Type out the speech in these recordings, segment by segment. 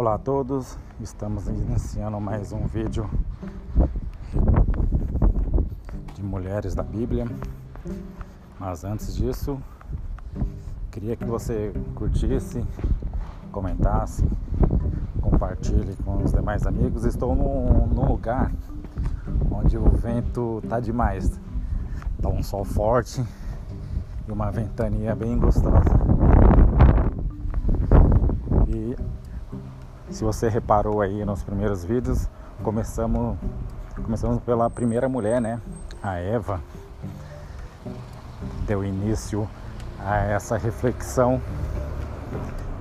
Olá a todos, estamos iniciando mais um vídeo de mulheres da Bíblia. Mas antes disso, queria que você curtisse, comentasse, compartilhe com os demais amigos. Estou num, num lugar onde o vento tá demais, tá um sol forte e uma ventania bem gostosa. E se você reparou aí nos primeiros vídeos, começamos começamos pela primeira mulher, né? A Eva deu início a essa reflexão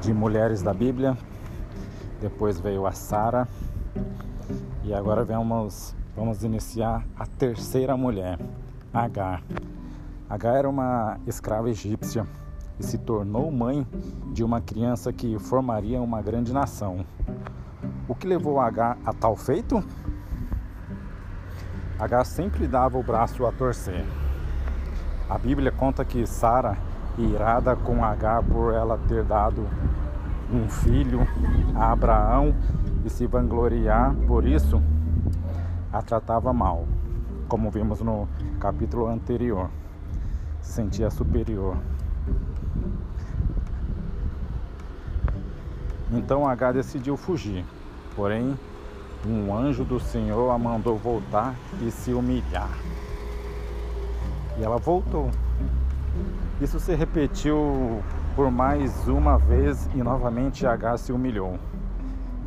de mulheres da Bíblia. Depois veio a Sara e agora vamos vamos iniciar a terceira mulher, Agar. Agar era uma escrava egípcia e se tornou mãe de uma criança que formaria uma grande nação. O que levou Agar a tal feito? Agar sempre dava o braço a torcer. A Bíblia conta que Sara, irada com Agar por ela ter dado um filho a Abraão e se vangloriar por isso, a tratava mal, como vimos no capítulo anterior. Se sentia superior. Então H decidiu fugir. Porém, um anjo do Senhor a mandou voltar e se humilhar. E ela voltou. Isso se repetiu por mais uma vez e novamente H se humilhou.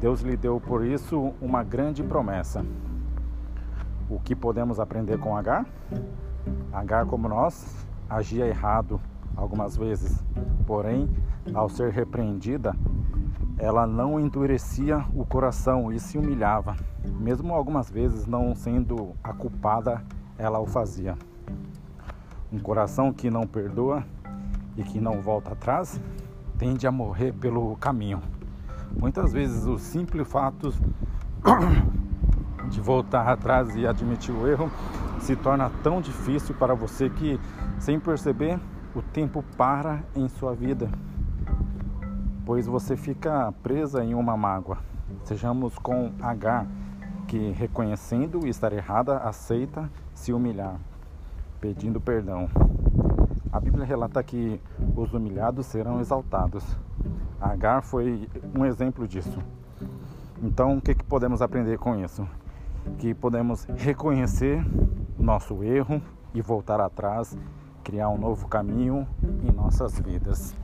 Deus lhe deu por isso uma grande promessa. O que podemos aprender com H? H, como nós, agia errado algumas vezes, porém, ao ser repreendida, ela não endurecia o coração e se humilhava. Mesmo algumas vezes não sendo a culpada, ela o fazia. Um coração que não perdoa e que não volta atrás tende a morrer pelo caminho. Muitas vezes os simples fatos de voltar atrás e admitir o erro se torna tão difícil para você que, sem perceber, o tempo para em sua vida pois você fica presa em uma mágoa. Sejamos com H, que reconhecendo estar errada, aceita se humilhar, pedindo perdão. A Bíblia relata que os humilhados serão exaltados. Agar foi um exemplo disso. Então, o que, que podemos aprender com isso? Que podemos reconhecer nosso erro e voltar atrás, criar um novo caminho em nossas vidas.